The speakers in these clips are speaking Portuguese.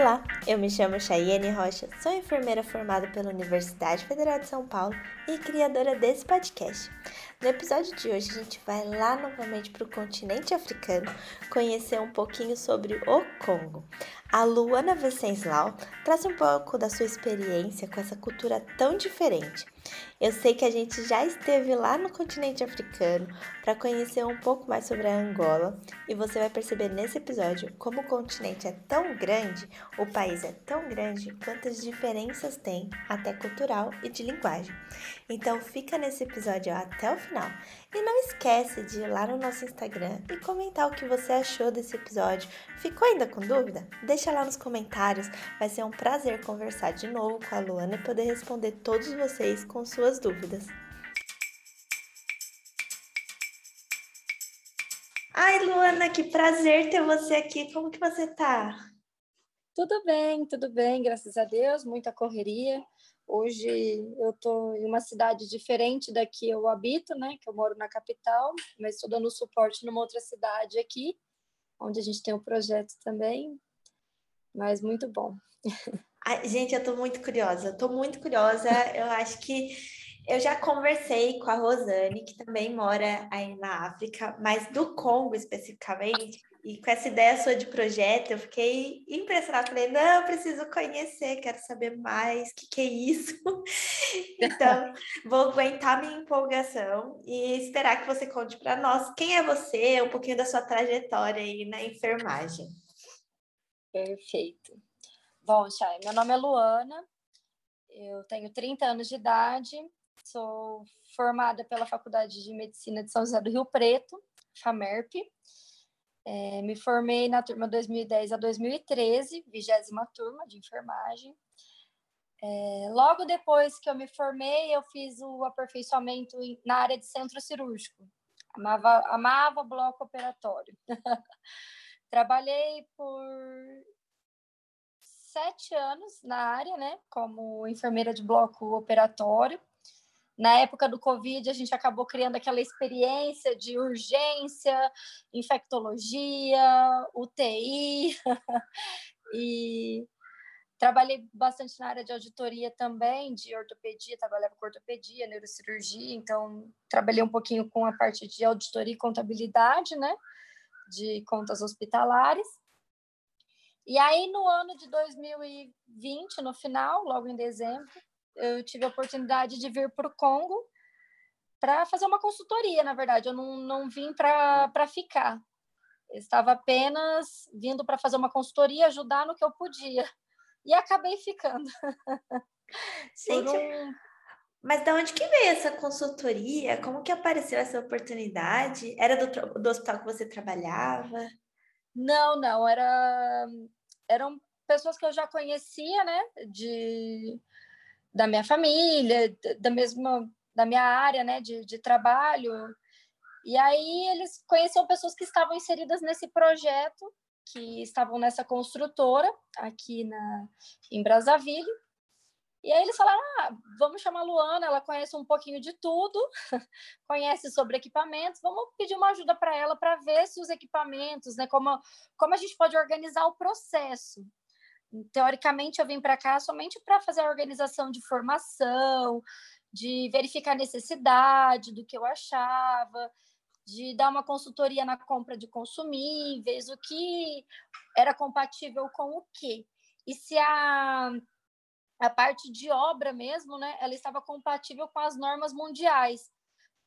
Olá, eu me chamo Chayenne Rocha, sou enfermeira formada pela Universidade Federal de São Paulo e criadora desse podcast. No episódio de hoje, a gente vai lá novamente para o continente africano conhecer um pouquinho sobre o Congo. A Luana Venceslau traz um pouco da sua experiência com essa cultura tão diferente. Eu sei que a gente já esteve lá no continente africano para conhecer um pouco mais sobre a Angola e você vai perceber nesse episódio como o continente é tão grande, o país é tão grande, quantas diferenças tem, até cultural e de linguagem. Então fica nesse episódio até o final e não esquece de ir lá no nosso Instagram e comentar o que você achou desse episódio. Ficou ainda com dúvida? Deixa lá nos comentários, vai ser um prazer conversar de novo com a Luana e poder responder todos vocês com suas dúvidas. Ai, Luana, que prazer ter você aqui. Como que você tá? Tudo bem, tudo bem, graças a Deus, muita correria. Hoje eu estou em uma cidade diferente da que eu habito, né? Que eu moro na capital, mas estou dando suporte numa outra cidade aqui, onde a gente tem um projeto também. Mas muito bom. Ai, gente, eu estou muito curiosa. Estou muito curiosa. Eu acho que eu já conversei com a Rosane, que também mora aí na África, mas do Congo especificamente. E com essa ideia sua de projeto, eu fiquei impressionada. Falei, não, eu preciso conhecer, quero saber mais, o que, que é isso? então, vou aguentar minha empolgação e esperar que você conte para nós quem é você, um pouquinho da sua trajetória aí na enfermagem. Perfeito. Bom, Chay, meu nome é Luana, eu tenho 30 anos de idade, sou formada pela Faculdade de Medicina de São José do Rio Preto, FAMERP, é, me formei na turma 2010 a 2013, vigésima turma de enfermagem. É, logo depois que eu me formei, eu fiz o aperfeiçoamento na área de centro cirúrgico. Amava, amava bloco operatório. Trabalhei por sete anos na área, né, como enfermeira de bloco operatório. Na época do Covid, a gente acabou criando aquela experiência de urgência, infectologia, UTI, e trabalhei bastante na área de auditoria também, de ortopedia, trabalhava com ortopedia, neurocirurgia, então trabalhei um pouquinho com a parte de auditoria e contabilidade, né, de contas hospitalares. E aí, no ano de 2020, no final, logo em dezembro, eu tive a oportunidade de vir para o Congo para fazer uma consultoria, na verdade. Eu não, não vim para ficar. Eu estava apenas vindo para fazer uma consultoria, ajudar no que eu podia. E acabei ficando. Gente, um... mas de onde que veio essa consultoria? Como que apareceu essa oportunidade? Era do, do hospital que você trabalhava? Não, não. Era, eram pessoas que eu já conhecia, né? De da minha família, da mesma da minha área, né, de, de trabalho. E aí eles conheciam pessoas que estavam inseridas nesse projeto, que estavam nessa construtora aqui na em Brazzaville. E aí eles falaram: ah, vamos chamar a Luana, ela conhece um pouquinho de tudo, conhece sobre equipamentos, vamos pedir uma ajuda para ela para ver se os equipamentos, né, como, como a gente pode organizar o processo teoricamente eu vim para cá somente para fazer a organização de formação, de verificar a necessidade do que eu achava, de dar uma consultoria na compra de consumíveis, o que era compatível com o quê. E se a, a parte de obra mesmo, né, ela estava compatível com as normas mundiais.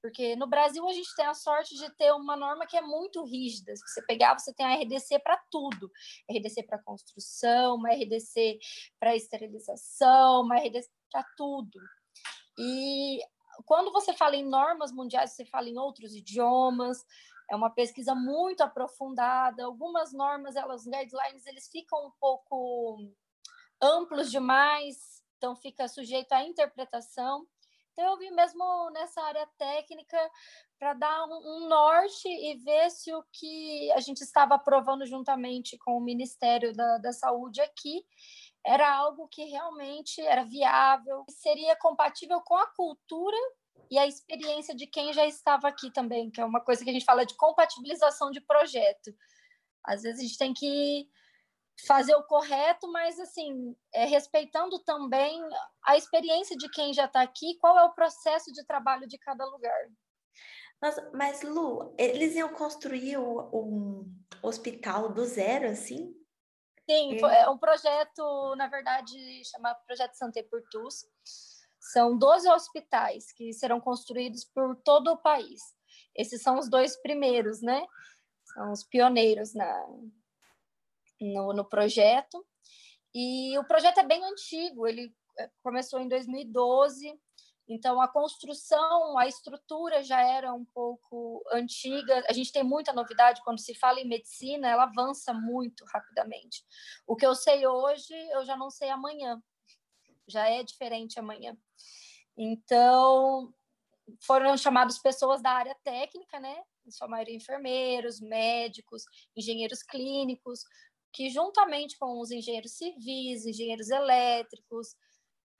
Porque no Brasil a gente tem a sorte de ter uma norma que é muito rígida. Se você pegar, você tem a RDC para tudo. RDC para construção, uma RDC para esterilização, uma RDC para tudo. E quando você fala em normas mundiais, você fala em outros idiomas, é uma pesquisa muito aprofundada. Algumas normas, elas guidelines, eles ficam um pouco amplos demais, então fica sujeito à interpretação. Então, eu vim mesmo nessa área técnica para dar um, um, norte e ver se o que a gente estava aprovando juntamente com o Ministério da, da Saúde aqui era algo que realmente era viável, seria compatível com a cultura e a experiência de quem já estava aqui também, que é uma coisa que a gente fala de compatibilização de projeto. Às vezes a gente tem que fazer o correto, mas assim, é, respeitando também a experiência de quem já está aqui, qual é o processo de trabalho de cada lugar. Nossa, mas Lu, eles iam construir um hospital do zero, assim? Sim, é um projeto, na verdade, chamado Projeto Santé por. São 12 hospitais que serão construídos por todo o país. Esses são os dois primeiros, né? São os pioneiros na, no, no projeto. E o projeto é bem antigo, ele é, começou em 2012, então a construção, a estrutura já era um pouco antiga. A gente tem muita novidade quando se fala em medicina, ela avança muito rapidamente. O que eu sei hoje, eu já não sei amanhã. Já é diferente amanhã. Então, foram chamados pessoas da área técnica, né? Em sua maioria enfermeiros, médicos, engenheiros clínicos, que juntamente com os engenheiros civis, engenheiros elétricos,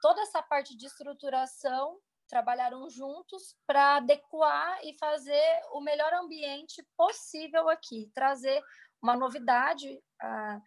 toda essa parte de estruturação trabalharam juntos para adequar e fazer o melhor ambiente possível aqui, trazer uma novidade. A,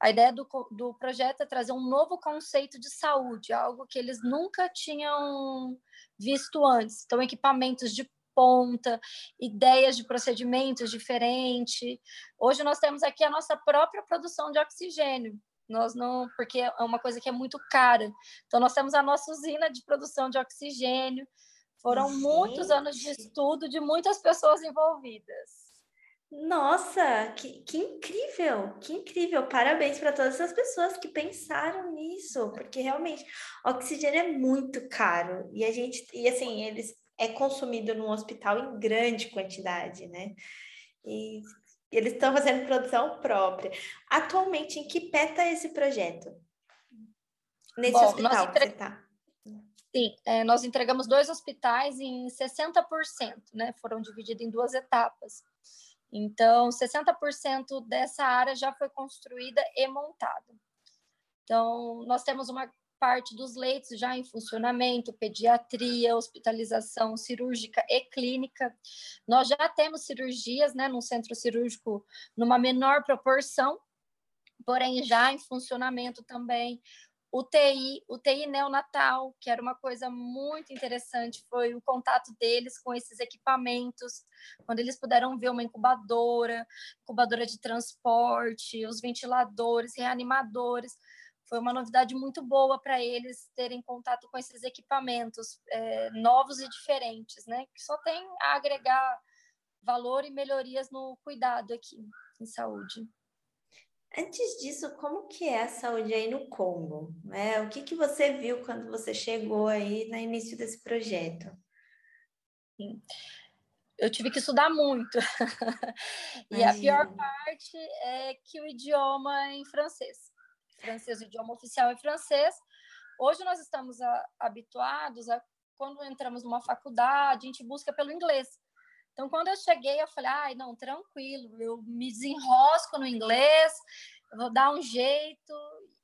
a ideia do, do projeto é trazer um novo conceito de saúde, algo que eles nunca tinham visto antes. Então, equipamentos de ponta, ideias de procedimentos diferentes. Hoje nós temos aqui a nossa própria produção de oxigênio. Nós não, porque é uma coisa que é muito cara. Então nós temos a nossa usina de produção de oxigênio. Foram Gente. muitos anos de estudo de muitas pessoas envolvidas. Nossa, que, que incrível, que incrível. Parabéns para todas essas pessoas que pensaram nisso, porque realmente oxigênio é muito caro e a gente e assim, eles é consumido num hospital em grande quantidade, né? E eles estão fazendo produção própria. Atualmente, em que pé está esse projeto? Nesse Bom, hospital entre... que você está? Sim, é, nós entregamos dois hospitais em 60%, né? Foram divididos em duas etapas. Então, 60% dessa área já foi construída e montada. Então, nós temos uma parte dos leitos já em funcionamento, pediatria, hospitalização cirúrgica e clínica. Nós já temos cirurgias, né, no centro cirúrgico numa menor proporção, porém já em funcionamento também. UTI, UTI neonatal, que era uma coisa muito interessante, foi o contato deles com esses equipamentos, quando eles puderam ver uma incubadora, incubadora de transporte, os ventiladores, reanimadores, foi uma novidade muito boa para eles terem contato com esses equipamentos é, novos e diferentes, né? Que só tem a agregar valor e melhorias no cuidado aqui em saúde. Antes disso, como que é a saúde aí no Congo? Né? O que, que você viu quando você chegou aí no início desse projeto? Sim. Eu tive que estudar muito. e a pior parte é que o idioma é em francês francês, o idioma oficial é francês. Hoje nós estamos a, habituados a, quando entramos numa faculdade, a gente busca pelo inglês. Então, quando eu cheguei, eu falei, ai, não, tranquilo, eu me desenrosco no inglês, vou dar um jeito.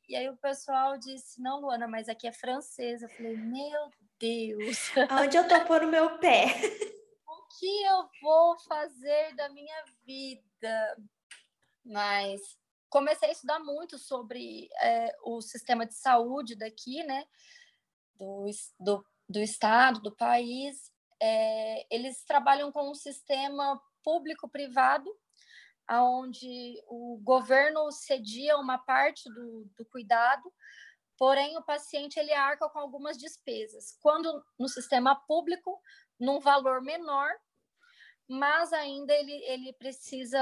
E aí o pessoal disse, não, Luana, mas aqui é francês. Eu falei, meu Deus. Onde eu tô pôr o meu pé? O que eu vou fazer da minha vida? Mas comecei a estudar muito sobre é, o sistema de saúde daqui, né, do, do, do estado, do país. É, eles trabalham com um sistema público-privado, onde o governo cedia uma parte do, do cuidado, porém o paciente ele arca com algumas despesas. Quando no sistema público, num valor menor, mas ainda ele, ele precisa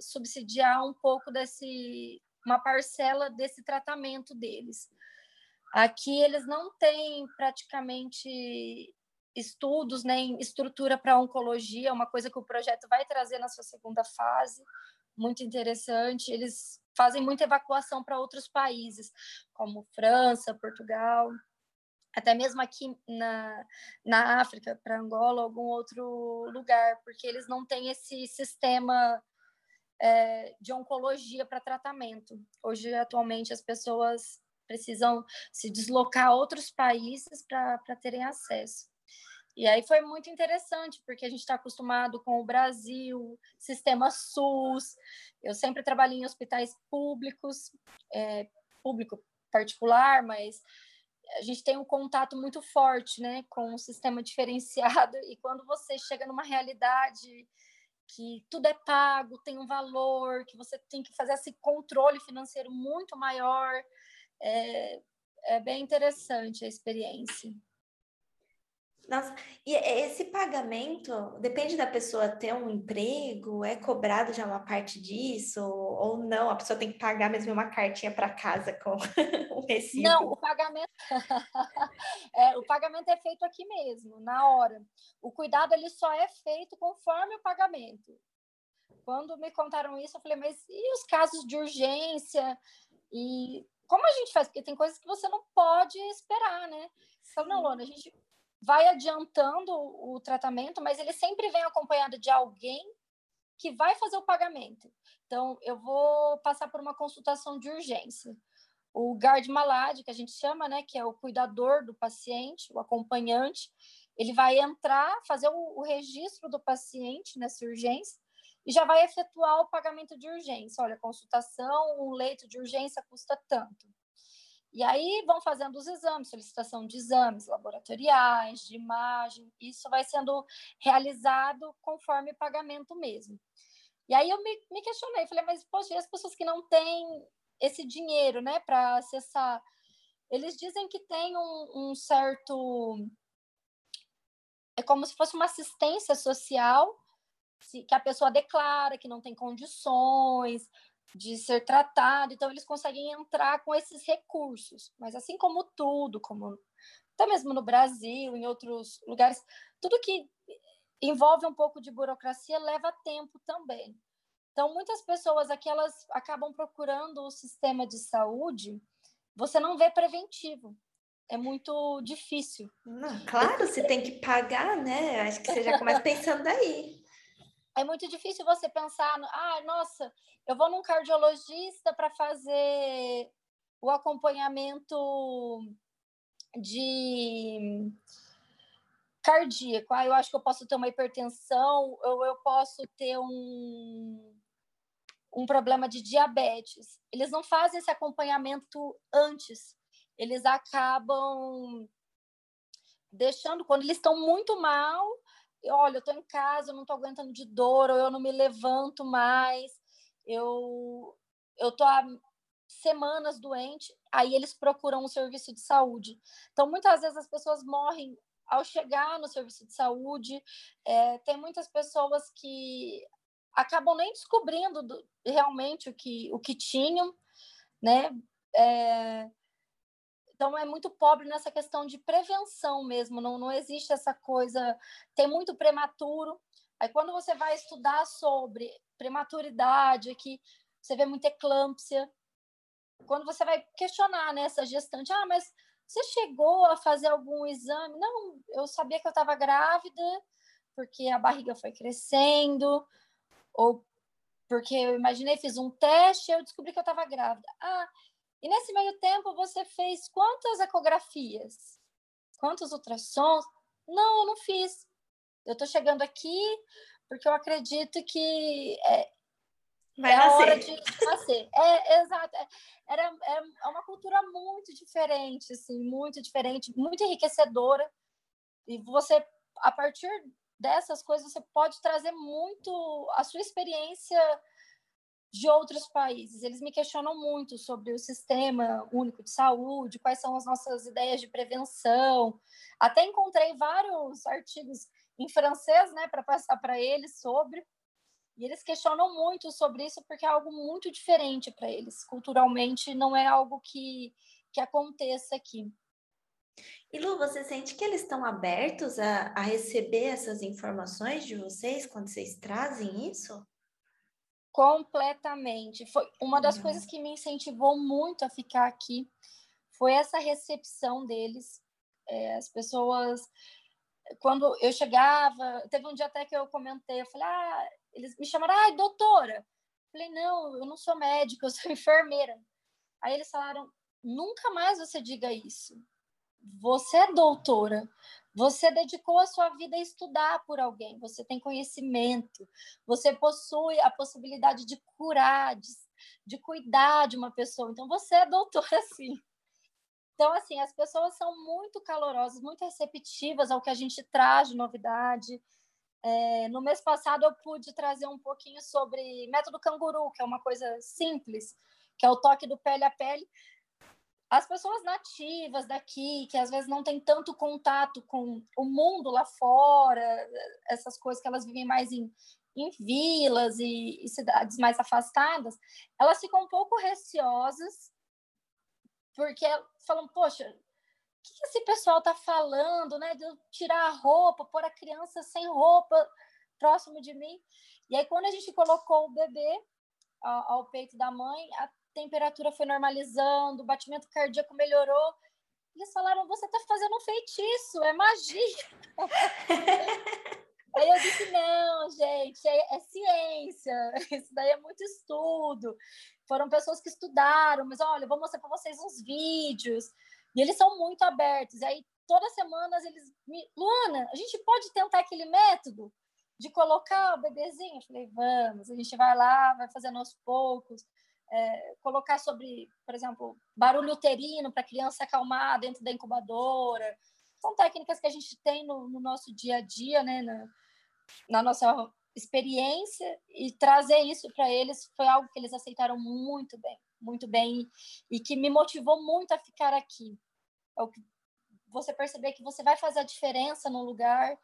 subsidiar um pouco desse uma parcela desse tratamento deles. Aqui eles não têm praticamente estudos nem estrutura para oncologia, uma coisa que o projeto vai trazer na sua segunda fase, muito interessante. Eles fazem muita evacuação para outros países, como França, Portugal até mesmo aqui na, na África, para Angola, algum outro lugar, porque eles não têm esse sistema é, de oncologia para tratamento. Hoje, atualmente, as pessoas precisam se deslocar a outros países para terem acesso. E aí foi muito interessante, porque a gente está acostumado com o Brasil, sistema SUS. Eu sempre trabalhei em hospitais públicos, é, público particular, mas a gente tem um contato muito forte né, com um sistema diferenciado. E quando você chega numa realidade que tudo é pago, tem um valor, que você tem que fazer esse controle financeiro muito maior, é, é bem interessante a experiência. Nossa, e esse pagamento depende da pessoa ter um emprego, é cobrado já uma parte disso, ou não? A pessoa tem que pagar mesmo uma cartinha para casa com o recibo? Não, o pagamento, é, o pagamento é feito aqui mesmo, na hora. O cuidado ele só é feito conforme o pagamento. Quando me contaram isso, eu falei, mas e os casos de urgência? E como a gente faz? Porque tem coisas que você não pode esperar, né? Então, não, Lona, a gente vai adiantando o tratamento, mas ele sempre vem acompanhado de alguém que vai fazer o pagamento. Então, eu vou passar por uma consultação de urgência. O guard malade, que a gente chama, né, que é o cuidador do paciente, o acompanhante, ele vai entrar, fazer o, o registro do paciente nessa urgência e já vai efetuar o pagamento de urgência. Olha, consultação, um leito de urgência custa tanto. E aí vão fazendo os exames, solicitação de exames laboratoriais, de imagem, isso vai sendo realizado conforme pagamento mesmo. E aí eu me, me questionei, falei, mas poxa, e as pessoas que não têm esse dinheiro, né, para acessar, eles dizem que tem um, um certo é como se fosse uma assistência social que a pessoa declara que não tem condições, de ser tratado, então eles conseguem entrar com esses recursos. Mas assim como tudo, como até mesmo no Brasil, em outros lugares, tudo que envolve um pouco de burocracia leva tempo também. Então, muitas pessoas aqui elas acabam procurando o sistema de saúde, você não vê preventivo. É muito difícil. Não, claro, você tem que pagar, né? Acho que você já começa pensando aí é muito difícil você pensar, ah, nossa, eu vou num cardiologista para fazer o acompanhamento de cardíaco. Ah, eu acho que eu posso ter uma hipertensão, ou eu posso ter um, um problema de diabetes. Eles não fazem esse acompanhamento antes. Eles acabam deixando, quando eles estão muito mal, olha, eu estou em casa, eu não estou aguentando de dor, ou eu não me levanto mais, eu eu tô há semanas doente, aí eles procuram um serviço de saúde. Então, muitas vezes as pessoas morrem ao chegar no serviço de saúde. É, tem muitas pessoas que acabam nem descobrindo do, realmente o que, o que tinham, né? É, então, é muito pobre nessa questão de prevenção mesmo, não, não existe essa coisa, tem muito prematuro. Aí, quando você vai estudar sobre prematuridade, que você vê muita eclâmpsia, quando você vai questionar né, gestante, ah, mas você chegou a fazer algum exame? Não, eu sabia que eu estava grávida, porque a barriga foi crescendo, ou porque eu imaginei, fiz um teste, eu descobri que eu estava grávida. Ah, e nesse meio tempo, você fez quantas ecografias? Quantos ultrassons? Não, eu não fiz. Eu estou chegando aqui porque eu acredito que é, Vai é nascer. hora de nascer. É, exato. É, era, é, é uma cultura muito diferente, assim, muito diferente, muito enriquecedora. E você, a partir dessas coisas, você pode trazer muito a sua experiência de outros países. Eles me questionam muito sobre o sistema único de saúde, quais são as nossas ideias de prevenção. Até encontrei vários artigos em francês, né, para passar para eles sobre. E eles questionam muito sobre isso porque é algo muito diferente para eles. Culturalmente, não é algo que, que aconteça aqui. E Lu, você sente que eles estão abertos a, a receber essas informações de vocês quando vocês trazem isso? Completamente. Foi uma das uhum. coisas que me incentivou muito a ficar aqui. Foi essa recepção deles. É, as pessoas, quando eu chegava, teve um dia até que eu comentei, eu falei, ah, eles me chamaram, ai, doutora. Eu falei, não, eu não sou médica, eu sou enfermeira. Aí eles falaram, nunca mais você diga isso. Você é doutora. Você dedicou a sua vida a estudar por alguém, você tem conhecimento, você possui a possibilidade de curar, de, de cuidar de uma pessoa. Então, você é doutor assim. Então, assim, as pessoas são muito calorosas, muito receptivas ao que a gente traz de novidade. É, no mês passado, eu pude trazer um pouquinho sobre método canguru, que é uma coisa simples, que é o toque do pele a pele, as pessoas nativas daqui, que às vezes não têm tanto contato com o mundo lá fora, essas coisas que elas vivem mais em, em vilas e, e cidades mais afastadas, elas ficam um pouco receosas, porque falam, poxa, o que esse pessoal está falando, né? De eu tirar a roupa, pôr a criança sem roupa próximo de mim. E aí, quando a gente colocou o bebê ao, ao peito da mãe, a temperatura foi normalizando, o batimento cardíaco melhorou. Eles falaram: você está fazendo um feitiço, é magia. Aí eu disse: não, gente, é, é, ciência, isso daí é muito estudo. Foram pessoas que estudaram, mas olha, vou mostrar para vocês uns vídeos. E eles são muito abertos. E aí, todas as semanas, eles me. Luana, a gente pode tentar aquele método de colocar o bebezinho? Eu falei: vamos, a gente vai lá, vai fazendo aos poucos é, colocar sobre, por exemplo, barulho uterino para a criança acalmar dentro da incubadora. São técnicas que a gente tem no, no nosso dia a dia, né, na, na nossa experiência, e trazer isso para eles foi algo que eles aceitaram muito bem, muito bem, e, que me motivou muito a ficar aqui. É o que você perceber que você vai fazer a diferença no lugar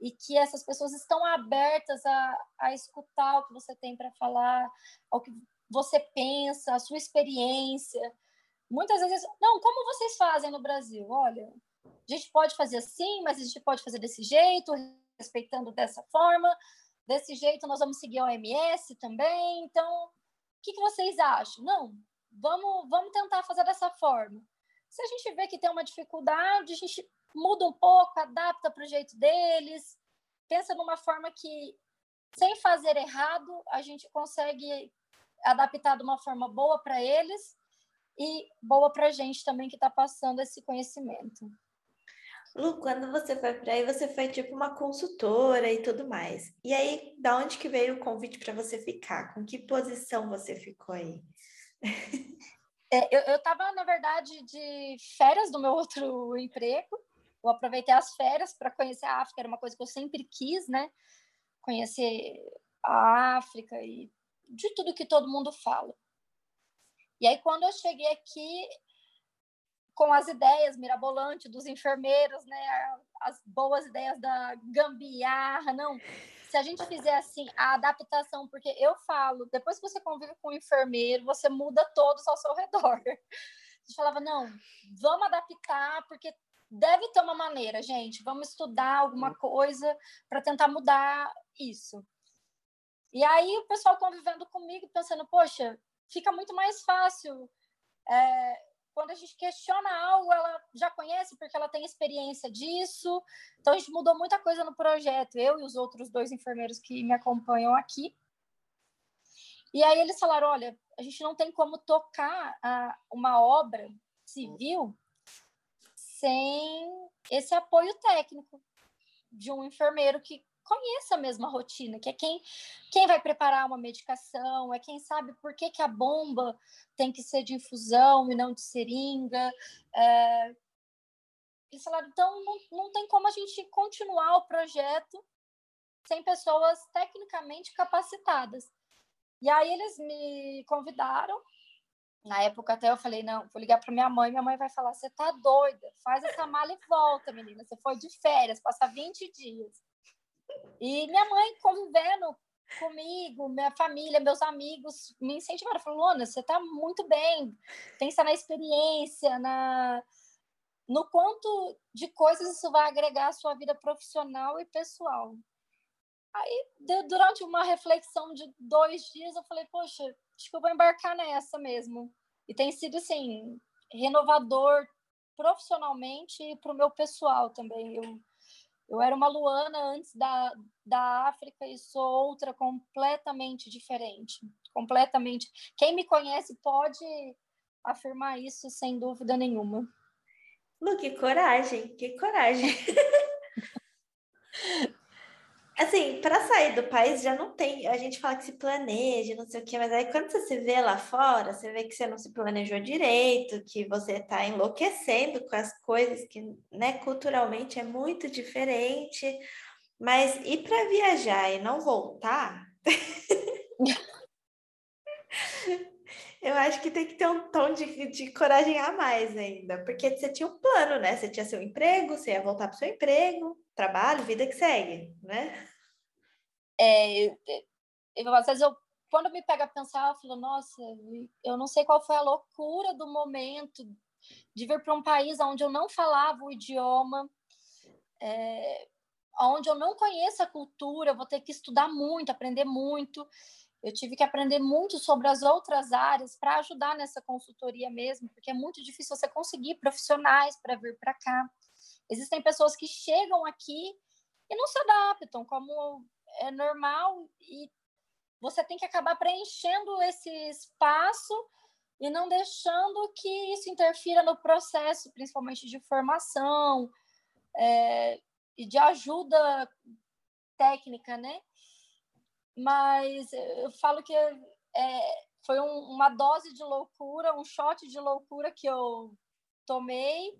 e que essas pessoas estão abertas a, a escutar o que você tem para falar, ao que você pensa, a sua experiência. Muitas vezes, não, como vocês fazem no Brasil? Olha, a gente pode fazer assim, mas a gente pode fazer desse jeito, respeitando dessa forma. Desse jeito, nós vamos seguir a OMS também. Então, o que, que vocês acham? Não, vamos, vamos tentar fazer dessa forma. Se a gente vê que tem uma dificuldade, a gente muda um pouco, adapta para o jeito deles, pensa numa forma que, sem fazer errado, a gente consegue adaptar de uma forma boa para eles e boa para a gente também que está passando esse conhecimento. Lu, quando você foi para aí, você foi tipo uma consultora e tudo mais. E aí, da onde que veio o convite para você ficar? Com que posição você ficou aí? É, eu estava, na verdade, de férias do meu outro emprego. Eu aproveitei as férias para conhecer a África, era uma coisa que eu sempre quis, né? Conhecer a África e de tudo que todo mundo fala. E aí, quando eu cheguei aqui, com as ideias mirabolantes dos enfermeiros, né, as boas ideias da gambiarra, não. Se a gente fizer assim, a adaptação, porque eu falo, depois que você convive com um enfermeiro, você muda todos ao seu redor. A gente falava, não, vamos adaptar, porque deve ter uma maneira, gente, vamos estudar alguma coisa para tentar mudar isso. E aí o pessoal convivendo comigo, pensando, poxa, fica muito mais fácil. É, quando a gente questiona algo, ela já conhece porque ela tem experiência disso. Então a gente mudou muita coisa no projeto, eu e os outros dois enfermeiros que me acompanham aqui. E aí eles falaram: olha, a gente não tem como tocar a, uma obra civil sem esse apoio técnico de um enfermeiro que conheça a mesma rotina, que é quem, quem vai preparar uma medicação, é quem sabe por que, que a bomba tem que ser de infusão e não de seringa. É... Eles falaram, então não, não tem como a gente continuar o projeto sem pessoas tecnicamente capacitadas. E aí eles me convidaram. Na época até eu falei, não, vou ligar para minha mãe, minha mãe vai falar, você tá doida, faz essa mala e volta, menina, você foi de férias, passa 20 dias. E minha mãe convivendo comigo, minha família, meus amigos me incentivaram. Falaram, Lona, você está muito bem. Pensa na experiência, na no quanto de coisas isso vai agregar à sua vida profissional e pessoal. Aí, durante uma reflexão de dois dias, eu falei, poxa, acho que eu vou embarcar nessa mesmo. E tem sido, assim, renovador profissionalmente e para o meu pessoal também. Eu eu era uma Luana antes da, da África e sou outra completamente diferente. Completamente. Quem me conhece pode afirmar isso sem dúvida nenhuma. Lu, que coragem, que coragem. Assim, para sair do país já não tem. A gente fala que se planeja, não sei o quê, mas aí quando você se vê lá fora, você vê que você não se planejou direito, que você está enlouquecendo com as coisas que, né, culturalmente é muito diferente. Mas ir para viajar e não voltar. Eu acho que tem que ter um tom de, de coragem a mais ainda, porque você tinha um plano, né? Você tinha seu emprego, você ia voltar para o seu emprego, trabalho, vida que segue, né? É, eu, às vezes eu, quando me pega a pensar, eu falo, nossa, eu não sei qual foi a loucura do momento de vir para um país onde eu não falava o idioma, é, onde eu não conheço a cultura, vou ter que estudar muito, aprender muito. Eu tive que aprender muito sobre as outras áreas para ajudar nessa consultoria mesmo, porque é muito difícil você conseguir profissionais para vir para cá. Existem pessoas que chegam aqui e não se adaptam, como é normal, e você tem que acabar preenchendo esse espaço e não deixando que isso interfira no processo, principalmente de formação é, e de ajuda técnica, né? mas eu falo que é, foi um, uma dose de loucura, um shot de loucura que eu tomei.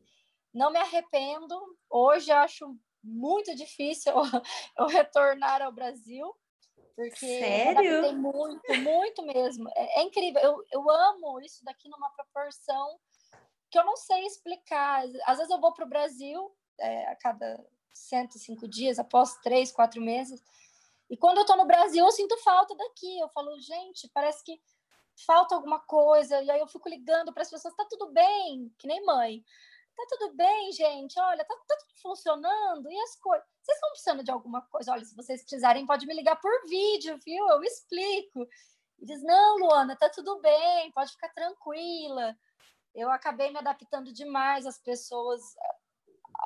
Não me arrependo. Hoje acho muito difícil eu, retornar ao Brasil, porque Sério? eu muito, muito mesmo. É, é, incrível. Eu, eu amo isso daqui numa proporção que eu não sei explicar. Às vezes eu vou para o Brasil é, a cada 105 dias, após três, quatro meses, e quando eu tô no Brasil, eu sinto falta daqui. Eu falo, gente, parece que falta alguma coisa. E aí eu fico ligando para as pessoas, tá tudo bem? Que nem mãe. Tá tudo bem, gente? Olha, tá, tá tudo funcionando. E as coisas? Vocês estão precisando de alguma coisa? Olha, se vocês precisarem, pode me ligar por vídeo, viu? Eu explico. E diz, não, Luana, tá tudo bem, pode ficar tranquila. Eu acabei me adaptando demais às pessoas,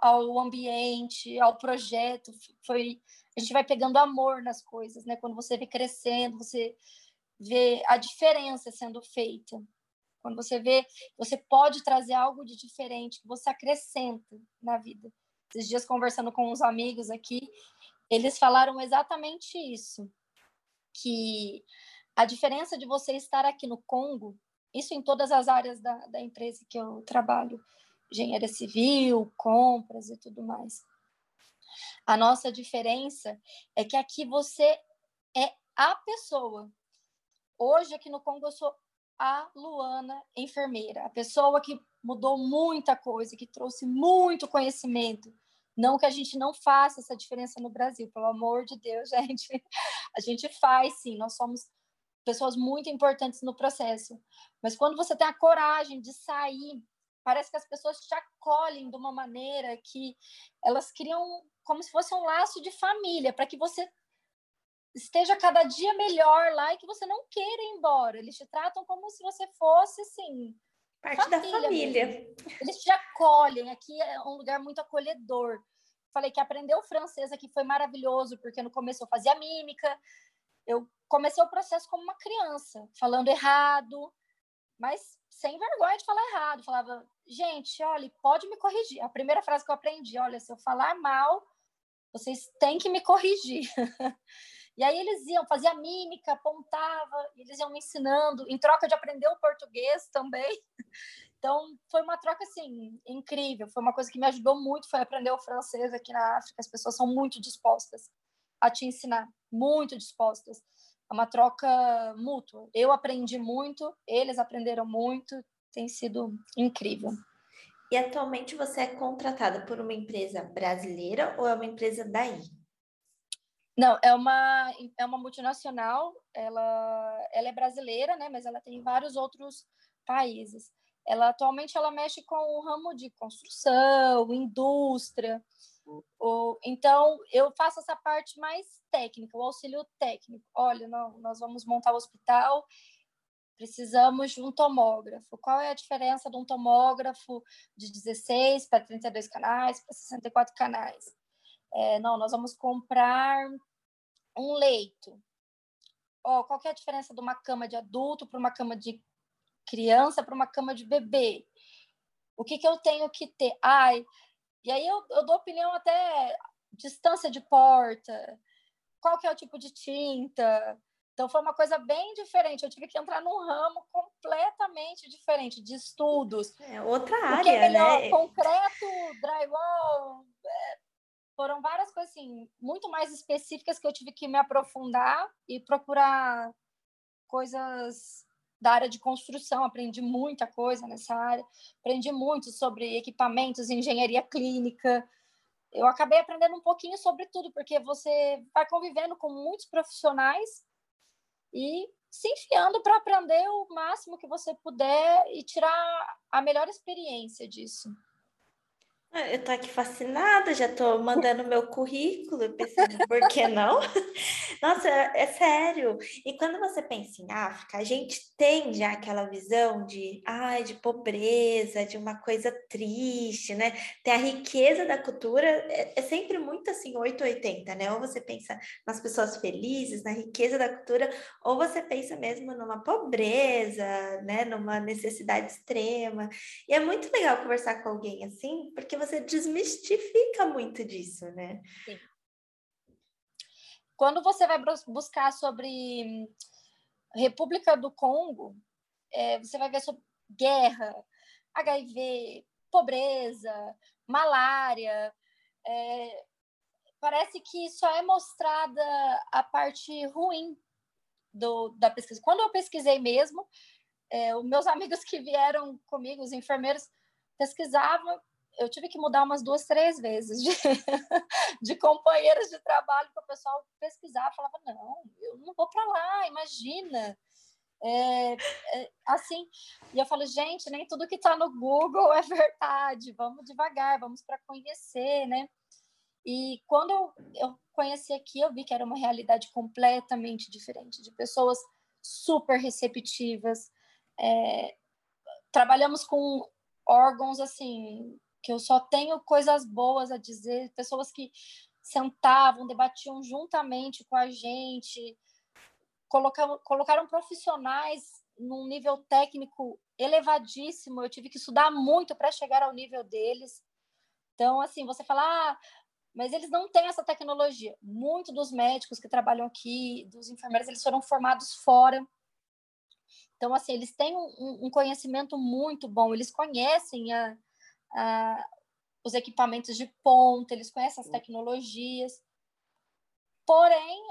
ao ambiente, ao projeto. Foi a gente vai pegando amor nas coisas, né? Quando você vê crescendo, você vê a diferença sendo feita. Quando você vê, você pode trazer algo de diferente que você acrescenta na vida. Esses dias conversando com uns amigos aqui, eles falaram exatamente isso, que a diferença de você estar aqui no Congo, isso em todas as áreas da, da empresa que eu trabalho, engenharia civil, compras e tudo mais a nossa diferença é que aqui você é a pessoa. Hoje, aqui no Congo, eu sou a Luana, enfermeira, a pessoa que mudou muita coisa, que trouxe muito conhecimento. Não que a gente não faça essa diferença no Brasil, pelo amor de Deus, gente. A gente faz sim, nós somos pessoas muito importantes no processo. Mas quando você tem a coragem de sair, parece que as pessoas te acolhem de uma maneira que elas criam como se fosse um laço de família, para que você esteja cada dia melhor lá e que você não queira ir embora. Eles te tratam como se você fosse, assim, parte família da família. Mesmo. Eles te acolhem. Aqui é um lugar muito acolhedor. Falei que aprender o francês aqui foi maravilhoso, porque no começo eu fazia mímica. Eu comecei o processo como uma criança, falando errado, mas sem vergonha de falar errado. Falava, gente, olha, pode me corrigir. A primeira frase que eu aprendi, olha, se eu falar mal, vocês têm que me corrigir. e aí eles iam, fazia mímica, apontava, eles iam me ensinando, em troca de aprender o português também. Então, foi uma troca, assim, incrível. Foi uma coisa que me ajudou muito, foi aprender o francês aqui na África. As pessoas são muito dispostas a te ensinar, muito dispostas. É uma troca mútua. Eu aprendi muito, eles aprenderam muito, tem sido incrível. E atualmente você é contratada por uma empresa brasileira ou é uma empresa daí? Não, é uma, é uma multinacional, ela, ela é brasileira, né, mas ela tem vários outros países. Ela atualmente ela mexe com o ramo de construção, indústria. Então, eu faço essa parte mais técnica, o auxílio técnico. Olha, não, nós vamos montar o hospital precisamos de um tomógrafo. Qual é a diferença de um tomógrafo de 16 para 32 canais, para 64 canais? É, não, nós vamos comprar um leito. Oh, qual é a diferença de uma cama de adulto para uma cama de criança para uma cama de bebê? O que, que eu tenho que ter? Ai, e aí eu, eu dou opinião até distância de porta, qual que é o tipo de tinta. Então foi uma coisa bem diferente. Eu tive que entrar num ramo completamente diferente de estudos. É outra área, é melhor, né? Concreto, drywall, é, foram várias coisas assim muito mais específicas que eu tive que me aprofundar e procurar coisas da área de construção, aprendi muita coisa nessa área, aprendi muito sobre equipamentos, engenharia clínica. Eu acabei aprendendo um pouquinho sobre tudo, porque você vai convivendo com muitos profissionais e se enfiando para aprender o máximo que você puder e tirar a melhor experiência disso. Ah, eu tô aqui fascinada, já tô mandando meu currículo, pensando, por que não? Nossa, é, sério. E quando você pensa em África, a gente tem já aquela visão de, ai, de pobreza, de uma coisa triste, né? Tem a riqueza da cultura, é, é sempre muito assim, 880, né? Ou você pensa nas pessoas felizes, na riqueza da cultura, ou você pensa mesmo numa pobreza, né? Numa necessidade extrema. E é muito legal conversar com alguém assim, porque você você desmistifica muito disso, né? Sim. Quando você vai buscar sobre República do Congo, é, você vai ver sobre guerra, HIV, pobreza, malária. É, parece que só é mostrada a parte ruim do, da pesquisa. Quando eu pesquisei mesmo, é, os meus amigos que vieram comigo, os enfermeiros, pesquisavam eu tive que mudar umas duas, três vezes de, de companheiros de trabalho para o pessoal pesquisar. falava, não, eu não vou para lá, imagina. É, é, assim, e eu falo, gente, nem tudo que está no Google é verdade, vamos devagar, vamos para conhecer, né? E quando eu, eu conheci aqui, eu vi que era uma realidade completamente diferente, de pessoas super receptivas. É, trabalhamos com órgãos assim que eu só tenho coisas boas a dizer, pessoas que sentavam, debatiam juntamente com a gente, colocaram, colocaram profissionais num nível técnico elevadíssimo. Eu tive que estudar muito para chegar ao nível deles. Então, assim, você fala, ah, mas eles não têm essa tecnologia. Muitos dos médicos que trabalham aqui, dos enfermeiros, eles foram formados fora. Então, assim, eles têm um, um conhecimento muito bom, eles conhecem a, ah, os equipamentos de ponta, eles conhecem as tecnologias. Porém,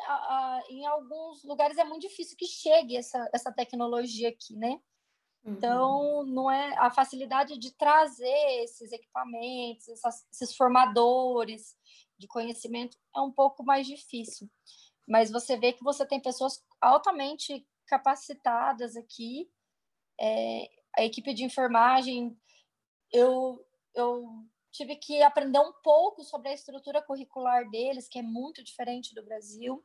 em alguns lugares é muito difícil que chegue essa, essa tecnologia aqui, né? Uhum. Então, não é a facilidade de trazer esses equipamentos, essas, esses formadores de conhecimento é um pouco mais difícil. Mas você vê que você tem pessoas altamente capacitadas aqui. É, a equipe de enfermagem, eu eu tive que aprender um pouco sobre a estrutura curricular deles, que é muito diferente do Brasil,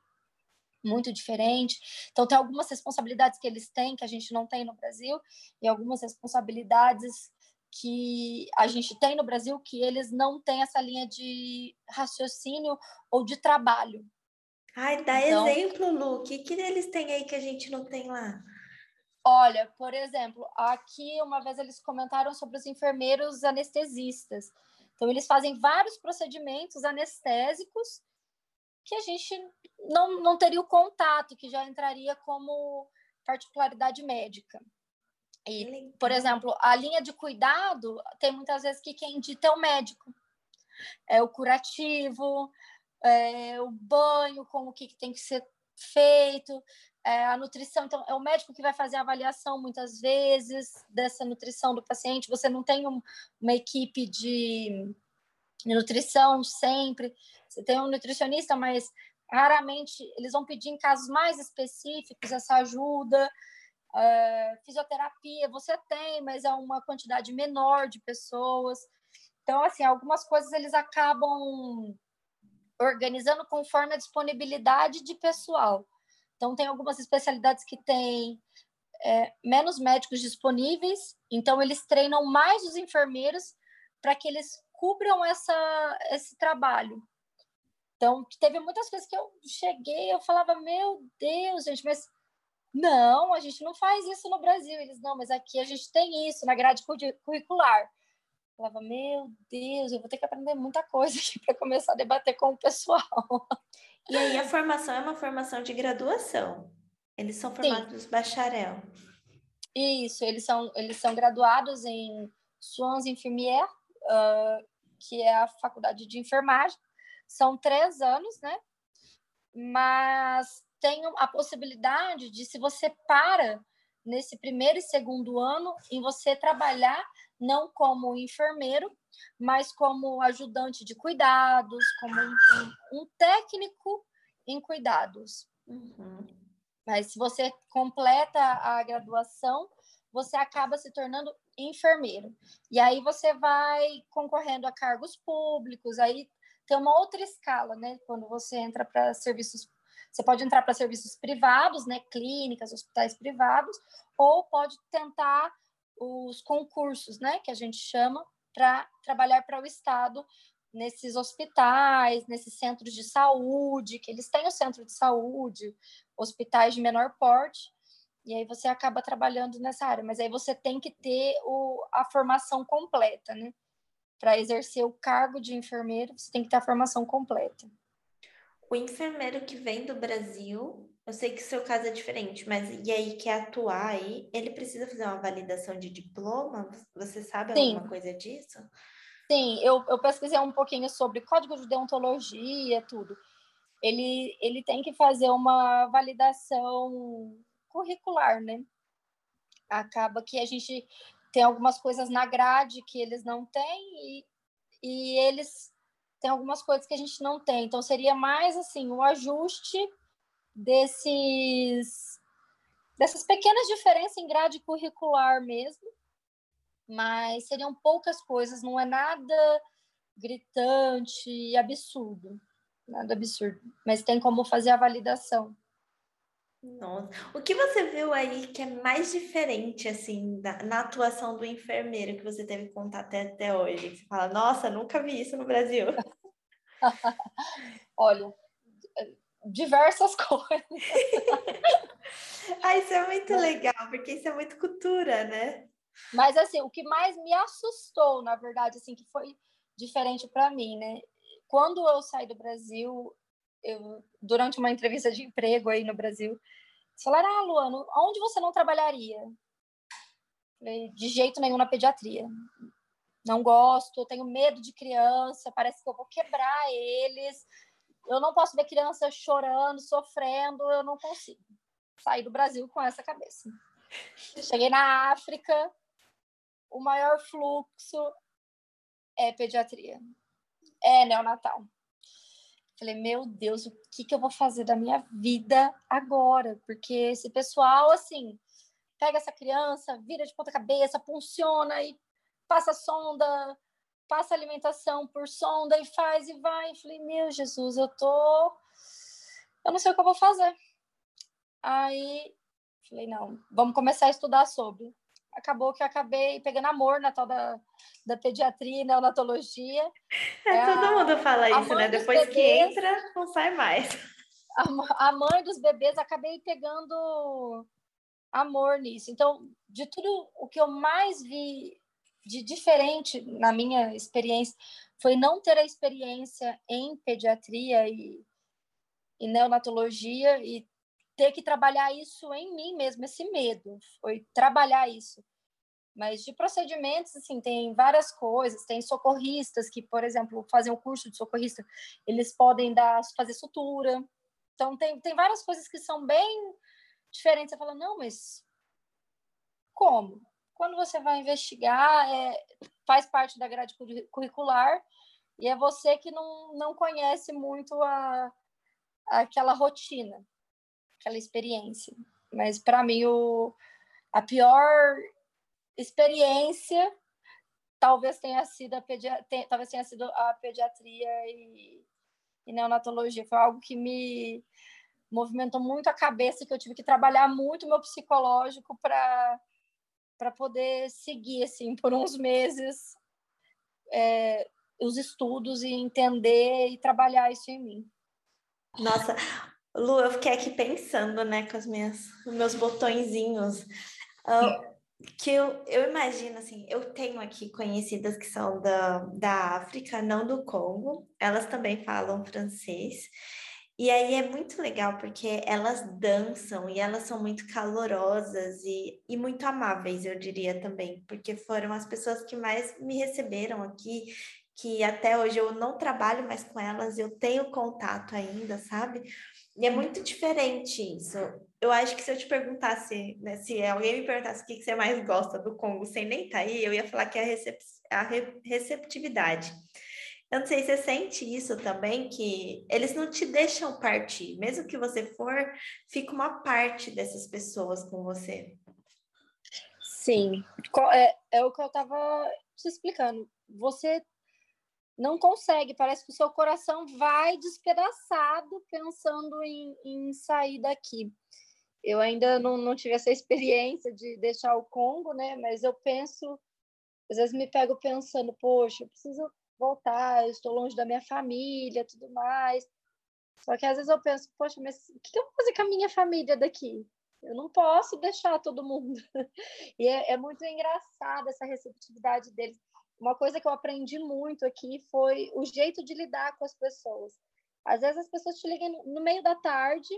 muito diferente. Então, tem algumas responsabilidades que eles têm que a gente não tem no Brasil, e algumas responsabilidades que a gente tem no Brasil que eles não têm essa linha de raciocínio ou de trabalho. Ai, dá então, exemplo, Lu. O que, que eles têm aí que a gente não tem lá? Olha, por exemplo, aqui uma vez eles comentaram sobre os enfermeiros anestesistas. Então, eles fazem vários procedimentos anestésicos que a gente não, não teria o contato, que já entraria como particularidade médica. E, por exemplo, a linha de cuidado tem muitas vezes que quem dita é o médico. É o curativo, é o banho, como que tem que ser feito é, a nutrição, então é o médico que vai fazer a avaliação muitas vezes dessa nutrição do paciente. Você não tem um, uma equipe de nutrição sempre. Você tem um nutricionista, mas raramente eles vão pedir em casos mais específicos essa ajuda. É, fisioterapia você tem, mas é uma quantidade menor de pessoas. Então, assim, algumas coisas eles acabam organizando conforme a disponibilidade de pessoal. Então, tem algumas especialidades que têm é, menos médicos disponíveis, então eles treinam mais os enfermeiros para que eles cubram essa, esse trabalho. Então, teve muitas coisas que eu cheguei, eu falava, meu Deus, gente, mas não, a gente não faz isso no Brasil. Eles, não, mas aqui a gente tem isso na grade curricular. Falava, meu Deus, eu vou ter que aprender muita coisa aqui para começar a debater com o pessoal. E aí a formação é uma formação de graduação. Eles são formados Sim. bacharel. Isso, eles são, eles são graduados em Soins Infirmières, uh, que é a faculdade de enfermagem. São três anos, né? Mas tem a possibilidade de, se você para nesse primeiro e segundo ano, em você trabalhar não como enfermeiro, mas como ajudante de cuidados, como um, um, técnico em cuidados. Uhum. Mas se você completa a graduação, você acaba se tornando enfermeiro. E aí você vai concorrendo a cargos públicos, aí tem uma outra escala, né? Quando você entra para serviços, você pode entrar para serviços privados, né? Clínicas, hospitais privados, ou pode tentar os concursos, né? Que a gente chama para trabalhar para o Estado nesses hospitais, nesses centros de saúde, que eles têm o centro de saúde, hospitais de menor porte, e aí você acaba trabalhando nessa área, mas aí você tem que ter o, a formação completa, né? Para exercer o cargo de enfermeiro, você tem que ter a formação completa. O enfermeiro que vem do Brasil, eu sei que seu caso é diferente, mas e aí quer atuar aí, ele precisa fazer uma validação de diploma? Você sabe Sim. alguma coisa disso? Sim, eu, eu pesquisei um pouquinho sobre código de deontologia, tudo. Ele, ele tem que fazer uma validação curricular, né? Acaba que a gente tem algumas coisas na grade que eles não têm e, e eles têm algumas coisas que a gente não tem. Então, seria mais assim, o ajuste desses dessas pequenas diferenças em grade curricular mesmo, mas seriam poucas coisas, não é nada gritante e absurdo, nada absurdo, mas tem como fazer a validação. Nossa, o que você viu aí que é mais diferente, assim, da, na atuação do enfermeiro que você teve contato até, até hoje? Você fala, nossa, nunca vi isso no Brasil. Olha, diversas coisas. ah, isso é muito legal, porque isso é muito cultura, né? Mas, assim, o que mais me assustou, na verdade, assim, que foi diferente para mim, né? Quando eu saí do Brasil, eu, durante uma entrevista de emprego aí no Brasil, falaram, ah, Luano, onde você não trabalharia? Falei, de jeito nenhum na pediatria. Não gosto, tenho medo de criança, parece que eu vou quebrar eles. Eu não posso ver criança chorando, sofrendo, eu não consigo. Sair do Brasil com essa cabeça. Cheguei na África, o maior fluxo é pediatria, é neonatal. Falei, meu Deus, o que, que eu vou fazer da minha vida agora? Porque esse pessoal, assim, pega essa criança, vira de ponta cabeça, funciona e passa sonda, passa alimentação por sonda e faz e vai. Falei, meu Jesus, eu tô. Eu não sei o que eu vou fazer. Aí, falei, não, vamos começar a estudar sobre acabou que eu acabei pegando amor na tal da, da pediatria e neonatologia. É, é todo a, mundo fala isso, né? Depois bebês, que entra, não sai mais. A, a mãe dos bebês, acabei pegando amor nisso. Então, de tudo o que eu mais vi de diferente na minha experiência foi não ter a experiência em pediatria e, e neonatologia e ter que trabalhar isso em mim mesmo, esse medo, foi trabalhar isso. Mas de procedimentos, assim, tem várias coisas. Tem socorristas que, por exemplo, fazem o um curso de socorrista, eles podem dar, fazer sutura. Então, tem, tem várias coisas que são bem diferentes. Você fala, não, mas como? Quando você vai investigar, é, faz parte da grade curricular e é você que não, não conhece muito a, aquela rotina aquela experiência. Mas para mim o, a pior experiência talvez tenha sido a pedia, tem, talvez tenha sido a pediatria e, e neonatologia. Foi algo que me movimentou muito a cabeça, que eu tive que trabalhar muito o meu psicológico para para poder seguir assim por uns meses é, os estudos e entender e trabalhar isso em mim. Nossa, Lu, eu fiquei aqui pensando, né, com as minhas, os meus botõezinhos. Uh, que eu, eu imagino assim, eu tenho aqui conhecidas que são da, da África, não do Congo, elas também falam francês. E aí é muito legal porque elas dançam e elas são muito calorosas e, e muito amáveis, eu diria também, porque foram as pessoas que mais me receberam aqui, que até hoje eu não trabalho mais com elas, eu tenho contato ainda, sabe? E é muito diferente isso. Eu acho que se eu te perguntasse, né, se alguém me perguntasse o que, você mais gosta do Congo sem nem estar tá aí, eu ia falar que é a, recep a receptividade. Eu não sei se você sente isso também, que eles não te deixam partir, mesmo que você for, fica uma parte dessas pessoas com você. Sim, é, é o que eu estava te explicando. Você não consegue, parece que o seu coração vai despedaçado pensando em, em sair daqui. Eu ainda não, não tive essa experiência de deixar o Congo, né? Mas eu penso, às vezes me pego pensando, poxa, eu preciso voltar, eu estou longe da minha família, tudo mais. Só que às vezes eu penso, poxa, mas o que eu vou fazer com a minha família daqui? Eu não posso deixar todo mundo. E é, é muito engraçado essa receptividade deles uma coisa que eu aprendi muito aqui foi o jeito de lidar com as pessoas. Às vezes as pessoas te ligam no meio da tarde,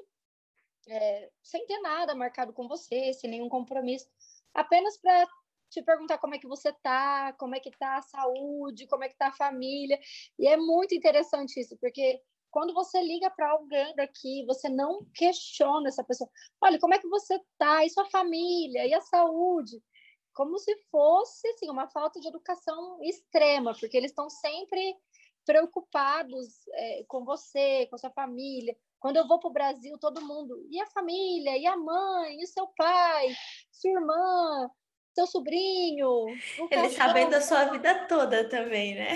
é, sem ter nada marcado com você, sem nenhum compromisso, apenas para te perguntar como é que você tá, como é que tá a saúde, como é que tá a família. E é muito interessante isso, porque quando você liga para alguém daqui, você não questiona essa pessoa. Olha, como é que você tá? E sua família? E a saúde? como se fosse assim, uma falta de educação extrema, porque eles estão sempre preocupados é, com você, com sua família. Quando eu vou para o Brasil, todo mundo, e a família, e a mãe, e seu pai, sua irmã, seu sobrinho. Eles sabem da sua vida toda também, né?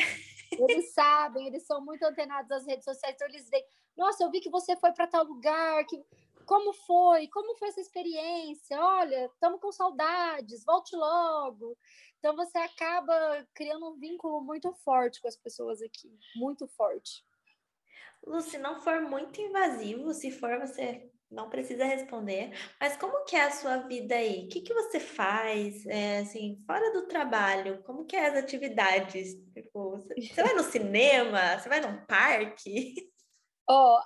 Eles sabem, eles são muito antenados às redes sociais, então eles veem, nossa, eu vi que você foi para tal lugar, que como foi? Como foi essa experiência? Olha, estamos com saudades, volte logo. Então você acaba criando um vínculo muito forte com as pessoas aqui, muito forte. Lu, se não for muito invasivo, se for você não precisa responder, mas como que é a sua vida aí? O que, que você faz, é, assim, fora do trabalho? Como que é as atividades? Tipo, você vai no cinema? Você vai num parque? Oh,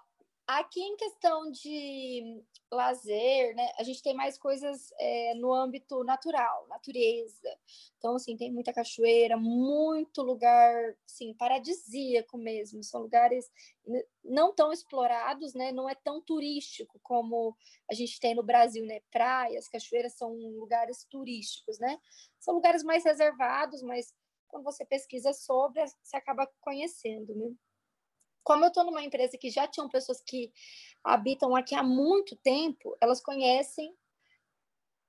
Aqui, em questão de lazer, né, a gente tem mais coisas é, no âmbito natural, natureza. Então, assim, tem muita cachoeira, muito lugar, assim, paradisíaco mesmo. São lugares não tão explorados, né? Não é tão turístico como a gente tem no Brasil, né? Praias, cachoeiras são lugares turísticos, né? São lugares mais reservados, mas quando você pesquisa sobre, você acaba conhecendo, né? Como eu estou numa empresa que já tinham pessoas que habitam aqui há muito tempo, elas conhecem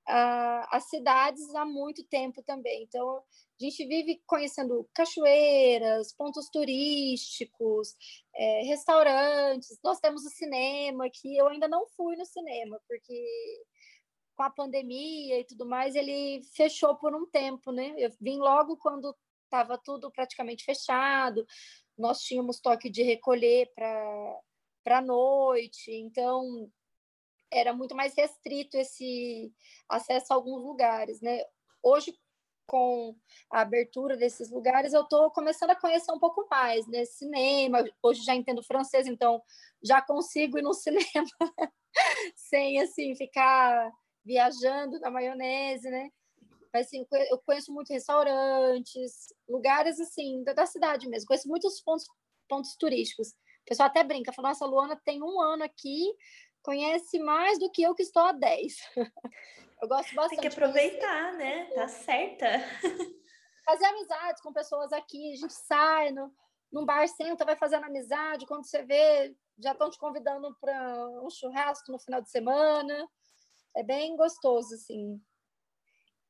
uh, as cidades há muito tempo também. Então, a gente vive conhecendo cachoeiras, pontos turísticos, é, restaurantes. Nós temos o cinema, que eu ainda não fui no cinema, porque com a pandemia e tudo mais, ele fechou por um tempo, né? Eu vim logo quando estava tudo praticamente fechado, nós tínhamos toque de recolher para a noite, então era muito mais restrito esse acesso a alguns lugares, né? Hoje, com a abertura desses lugares, eu estou começando a conhecer um pouco mais, né? Cinema, hoje já entendo francês, então já consigo ir no cinema sem, assim, ficar viajando na maionese, né? Mas, assim, eu conheço muitos restaurantes, lugares, assim, da, da cidade mesmo. Conheço muitos pontos, pontos turísticos. O pessoal até brinca, fala, nossa, a Luana tem um ano aqui, conhece mais do que eu que estou há 10. eu gosto bastante. Tem que aproveitar, né? Tá certa. Fazer amizades com pessoas aqui, a gente sai no, num bar, senta, vai fazendo amizade, quando você vê, já estão te convidando para um churrasco no final de semana. É bem gostoso, assim.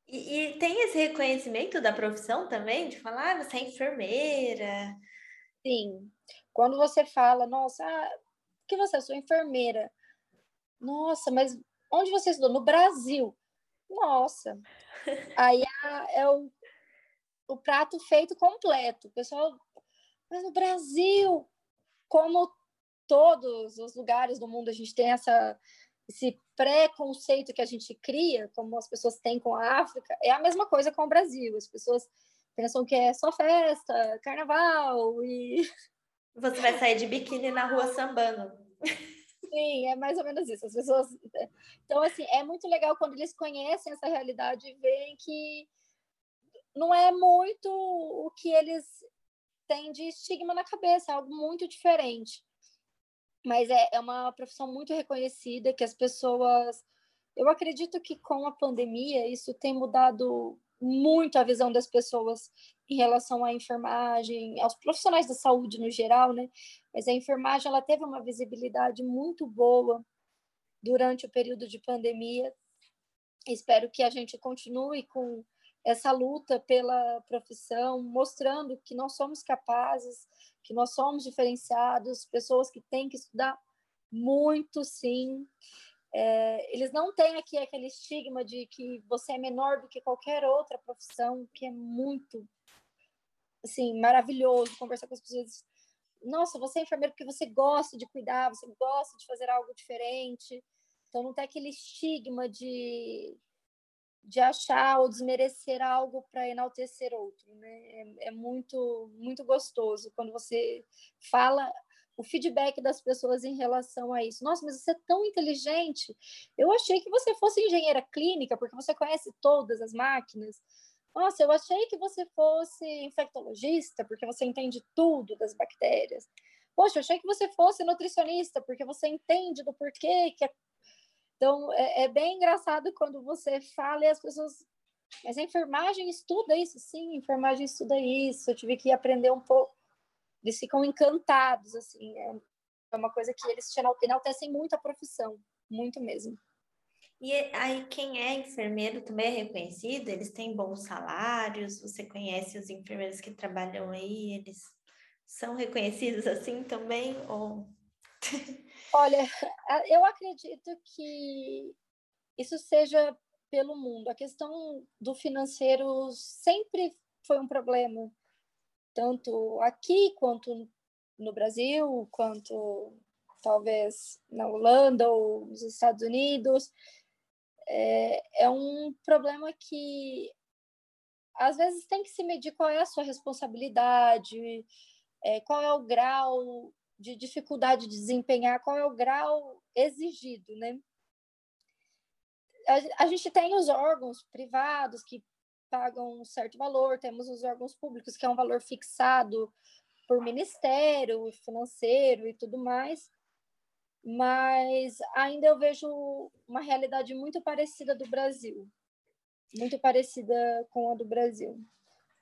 E, e, tem esse reconhecimento da profissão também, de falar, ah, você é enfermeira. Sim. Quando você fala, nossa, ah, que você? Eu sou enfermeira. Nossa, mas onde você estudou? No Brasil. Nossa. Aí é o, o prato feito completo. O pessoal, mas no Brasil, como todos os lugares do mundo, a gente tem essa esse preconceito que a gente cria, como as pessoas têm com a África, é a mesma coisa com o Brasil. As pessoas pensam que é só festa, carnaval e. Você vai sair de biquíni na rua sambando. Sim, é mais ou menos isso. As pessoas. Então, assim, é muito legal quando eles conhecem essa realidade e veem que não é muito o que eles têm de estigma na cabeça, é algo muito diferente. Mas é, é uma profissão muito reconhecida, que as pessoas. Eu acredito que com a pandemia isso tem mudado muito a visão das pessoas em relação à enfermagem, aos profissionais da saúde no geral, né? Mas a enfermagem ela teve uma visibilidade muito boa durante o período de pandemia. Espero que a gente continue com essa luta pela profissão, mostrando que nós somos capazes, que nós somos diferenciados, pessoas que têm que estudar muito, sim. É, eles não têm aqui aquele estigma de que você é menor do que qualquer outra profissão, que é muito, assim, maravilhoso conversar com as pessoas. Nossa, você é enfermeiro porque você gosta de cuidar, você gosta de fazer algo diferente. Então, não tem aquele estigma de de achar ou desmerecer algo para enaltecer outro, né? É, é, muito muito gostoso quando você fala o feedback das pessoas em relação a isso. Nossa, mas você é tão inteligente. Eu achei que você fosse engenheira clínica porque você conhece todas as máquinas. Nossa, eu achei que você fosse infectologista porque você entende tudo das bactérias. Poxa, eu achei que você fosse nutricionista porque você entende do porquê que a então, é, é, bem engraçado quando você fala e as pessoas. Mas a enfermagem estuda isso? Sim, enfermagem estuda isso. Eu tive que aprender um pouco. Eles ficam encantados, assim. É, é uma coisa que eles enaltecem muito a profissão, muito mesmo. E aí, quem é enfermeiro também é reconhecido? Eles têm bons salários? Você conhece os enfermeiros que trabalham aí? Eles são reconhecidos assim também? Ou Olha, eu acredito que isso seja pelo mundo. A questão do financeiro sempre foi um problema, tanto aqui quanto no Brasil, quanto talvez na Holanda ou nos Estados Unidos. É, é um problema que às vezes tem que se medir qual é a sua responsabilidade, é, qual é o grau de dificuldade de desempenhar, qual é o grau exigido, né? A, a gente tem os órgãos privados que pagam um certo valor, temos os órgãos públicos que é um valor fixado por ministério financeiro e tudo mais, mas ainda eu vejo uma realidade muito parecida do Brasil, muito parecida com a do Brasil.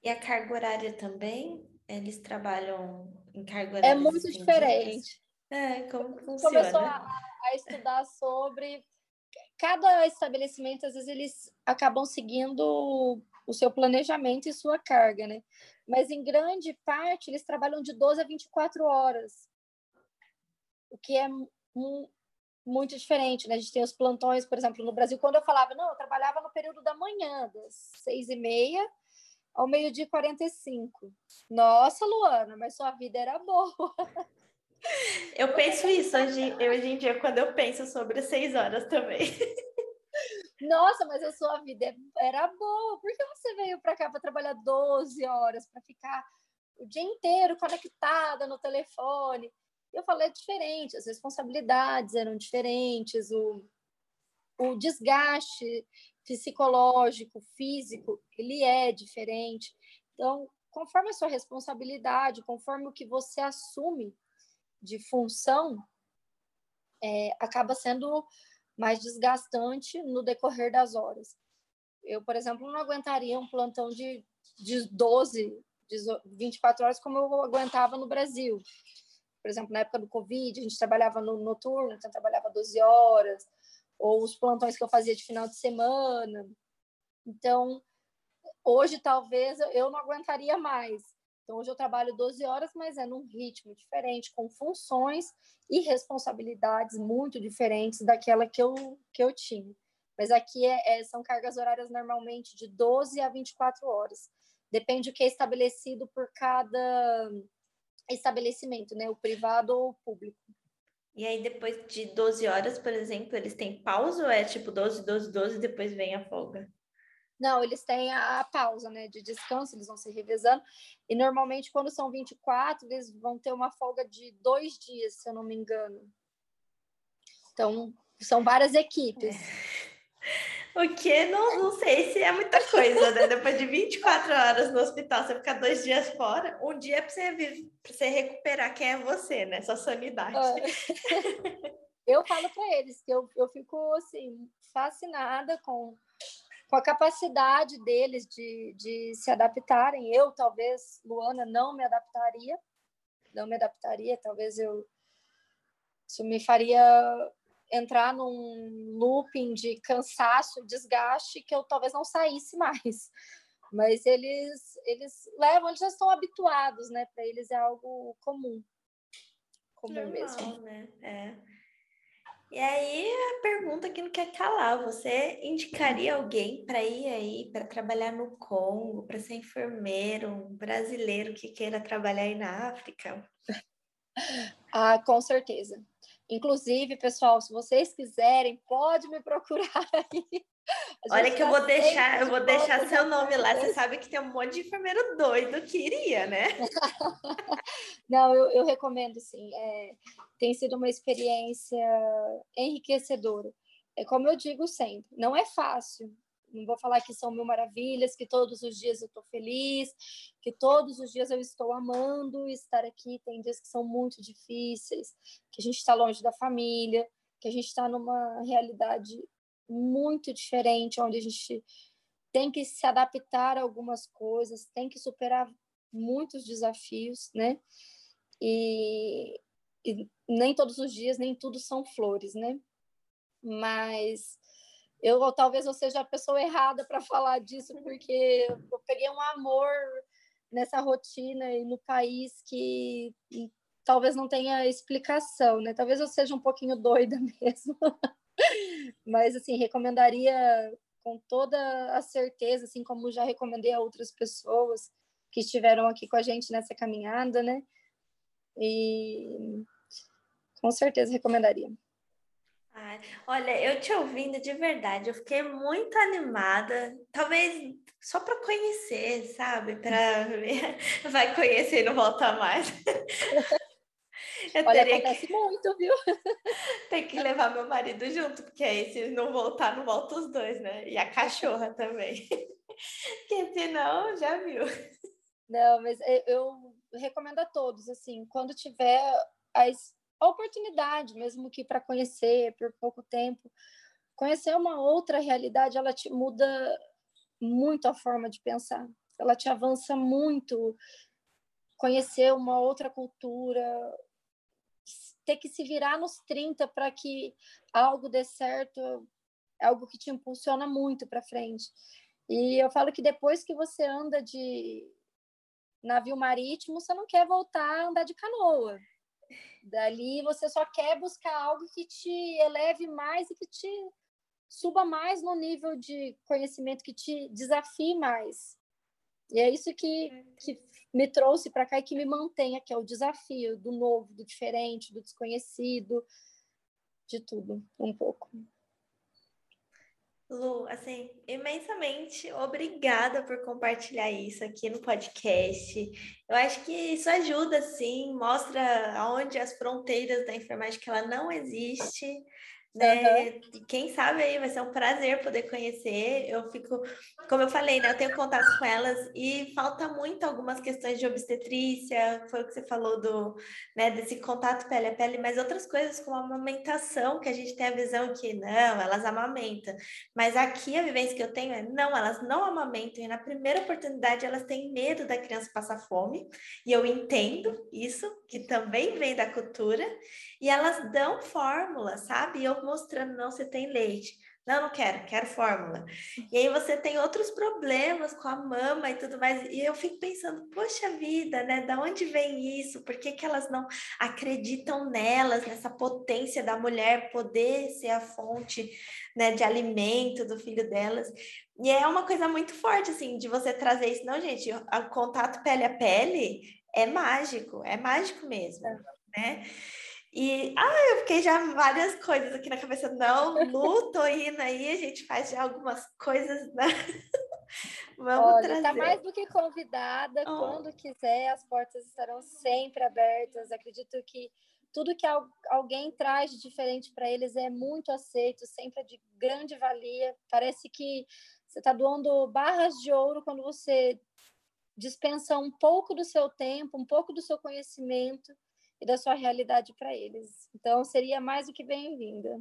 E a carga horária também? Eles trabalham em carga É muito diferente. É, como funciona? Começou a, a estudar sobre cada estabelecimento, às vezes eles acabam seguindo o seu planejamento e sua carga, né? Mas em grande parte eles trabalham de 12 a 24 horas, o que é muito diferente, né? A gente tem os plantões, por exemplo, no Brasil, quando eu falava, não, eu trabalhava no período da manhã, das seis e meia ao meio-dia e 45. Nossa, Luana, mas sua vida era boa. Eu penso isso hoje, hoje em dia, quando eu penso sobre seis horas também. Nossa, mas a sua vida era boa. Por que você veio para cá para trabalhar 12 horas, para ficar o dia inteiro conectada no telefone? Eu falei, é diferente, as responsabilidades eram diferentes, o, o desgaste psicológico, físico, ele é diferente. Então, conforme a sua responsabilidade, conforme o que você assume de função, é, acaba sendo mais desgastante no decorrer das horas. Eu, por exemplo, não aguentaria um plantão de, de 12, 24 horas como eu aguentava no Brasil. Por exemplo, na época do Covid, a gente trabalhava no noturno, então trabalhava 12 horas, ou os plantões que eu fazia de final de semana. Então, hoje talvez eu não aguentaria mais. Então, hoje eu trabalho 12 horas, mas é num ritmo diferente, com funções e responsabilidades muito diferentes daquela que eu, que eu tinha. Mas aqui é, é, são cargas horárias normalmente de 12 a 24 horas. Depende do que é estabelecido por cada estabelecimento, né? O privado ou o público. E aí, depois de 12 horas, por exemplo, eles têm pausa ou é tipo 12, 12, 12 e depois vem a folga? Não, eles têm a, pausa, né, de descanso, eles vão se revezando. E normalmente, quando são 24, eles vão ter uma folga de dois dias, se eu não me engano. Então, são várias equipes. É. O que não, não sei se é muita coisa, né? Depois de 24 horas no hospital, você ficar dois dias fora, um dia é para você, pra você recuperar quem é você, né? Sua sanidade. É. eu falo para eles que eu, eu fico assim, fascinada com com a capacidade deles de, de se adaptarem. Eu, talvez, Luana, não me adaptaria, não me adaptaria, talvez eu. Isso me faria entrar num looping de cansaço, desgaste, que eu talvez não saísse mais. Mas eles, eles levam, eles já estão habituados, né? Para eles é algo comum. Comum Normal, mesmo. Né? É. E aí a pergunta que não quer calar, você indicaria alguém para ir aí para trabalhar no Congo, para ser enfermeiro, um brasileiro que queira trabalhar aí na África? Ah, com certeza. Inclusive, pessoal, se vocês quiserem, pode me procurar aí. Olha que eu vou deixar, eu vou deixar seu nome lá. Você sabe que tem um monte de enfermeiro doido que iria, né? Não, eu, eu recomendo sim. É, tem sido uma experiência enriquecedora. É como eu digo sempre, não é fácil. Não vou falar que são mil maravilhas, que todos os dias eu estou feliz, que todos os dias eu estou amando estar aqui. Tem dias que são muito difíceis, que a gente está longe da família, que a gente está numa realidade muito diferente, onde a gente tem que se adaptar a algumas coisas, tem que superar muitos desafios, né? E, e nem todos os dias, nem tudo são flores, né? Mas eu talvez eu seja a pessoa errada para falar disso, porque eu peguei um amor nessa rotina e no país que talvez não tenha explicação, né? Talvez eu seja um pouquinho doida mesmo. Mas, assim, recomendaria com toda a certeza, assim como já recomendei a outras pessoas que estiveram aqui com a gente nessa caminhada, né? E com certeza recomendaria. Ai, olha, eu te ouvindo de verdade, eu fiquei muito animada, talvez só para conhecer, sabe? Para vai conhecer e não voltar mais. Eu Olha, acontece que... muito, viu? Tem que levar meu marido junto, porque aí se não voltar, não volta os dois, né? E a cachorra também. Porque senão, já viu. Não, mas eu recomendo a todos, assim, quando tiver as, a oportunidade, mesmo que para conhecer por pouco tempo, conhecer uma outra realidade, ela te muda muito a forma de pensar. Ela te avança muito conhecer uma outra cultura, ter que se virar nos 30 para que algo dê certo, é algo que te impulsiona muito para frente. E eu falo que depois que você anda de navio marítimo, você não quer voltar a andar de canoa. Dali você só quer buscar algo que te eleve mais e que te suba mais no nível de conhecimento, que te desafie mais. E é isso que, que me trouxe para cá e que me mantém aqui, é o desafio do novo, do diferente, do desconhecido, de tudo, um pouco. Lu, assim, imensamente obrigada por compartilhar isso aqui no podcast. Eu acho que isso ajuda, sim, mostra aonde as fronteiras da que ela não existe, né? Uhum. Quem sabe aí vai ser um prazer poder conhecer. Eu fico, como eu falei, né? Eu tenho contato com elas e falta muito algumas questões de obstetrícia, foi o que você falou do, né, desse contato pele a pele, mas outras coisas como a amamentação, que a gente tem a visão que não, elas amamentam. Mas aqui a vivência que eu tenho é não, elas não amamentam, e na primeira oportunidade elas têm medo da criança passar fome, e eu entendo isso, que também vem da cultura, e elas dão fórmula, sabe? Eu mostrando, não, você tem leite. Não, não quero, quero fórmula. E aí você tem outros problemas com a mama e tudo mais. E eu fico pensando, poxa vida, né? Da onde vem isso? Por que, que elas não acreditam nelas, nessa potência da mulher poder ser a fonte né, de alimento do filho delas? E é uma coisa muito forte, assim, de você trazer isso. Não, gente, o contato pele a pele é mágico, é mágico mesmo, né? E ah, eu fiquei já várias coisas aqui na cabeça. Não, Lu, tô indo aí, a gente faz já algumas coisas, né? Vamos Olha, tá trazer. tá mais do que convidada. Oh. Quando quiser, as portas estarão sempre abertas. Acredito que tudo que alguém traz de diferente para eles é muito aceito, sempre é de grande valia. Parece que você está doando barras de ouro quando você dispensa um pouco do seu tempo, um pouco do seu conhecimento e da sua realidade para eles. Então, seria mais do que bem-vinda.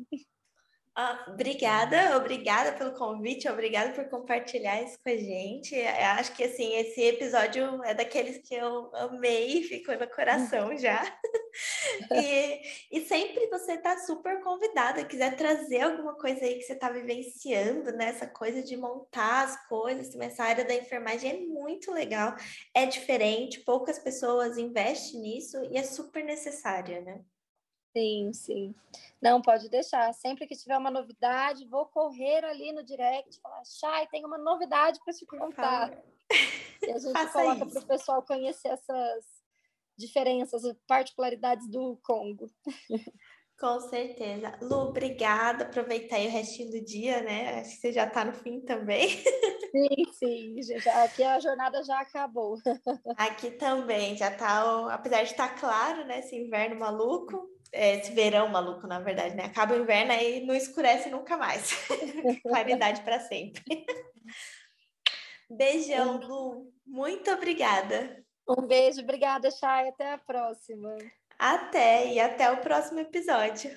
Ah, obrigada, obrigada pelo convite, obrigada por compartilhar isso com a gente. Eu acho que assim, esse episódio é daqueles que eu amei, ficou no coração já. e, e sempre você está super convidada, quiser trazer alguma coisa aí que você está vivenciando, né? Essa coisa de montar as coisas, essa área da enfermagem é muito legal, é diferente, poucas pessoas investem nisso e é super necessária, né? Sim, sim. Não, pode deixar. Sempre que tiver uma novidade, vou correr ali no direct e falar, Chay, tem uma novidade para te contar. E a gente Faça coloca para o pessoal conhecer essas diferenças, particularidades do Congo. Com certeza. Lu, obrigada. Aproveitar aí o restinho do dia, né? Acho que você já está no fim também. Sim, sim. Já, aqui a jornada já acabou. Aqui também, já está, apesar de estar tá claro, né? Esse inverno maluco, esse verão maluco, na verdade, né? Acaba o inverno aí não escurece nunca mais. Claridade para sempre. Beijão, Lu. Muito obrigada. Um beijo, obrigada, Chay. Até a próxima. Até e até o próximo episódio.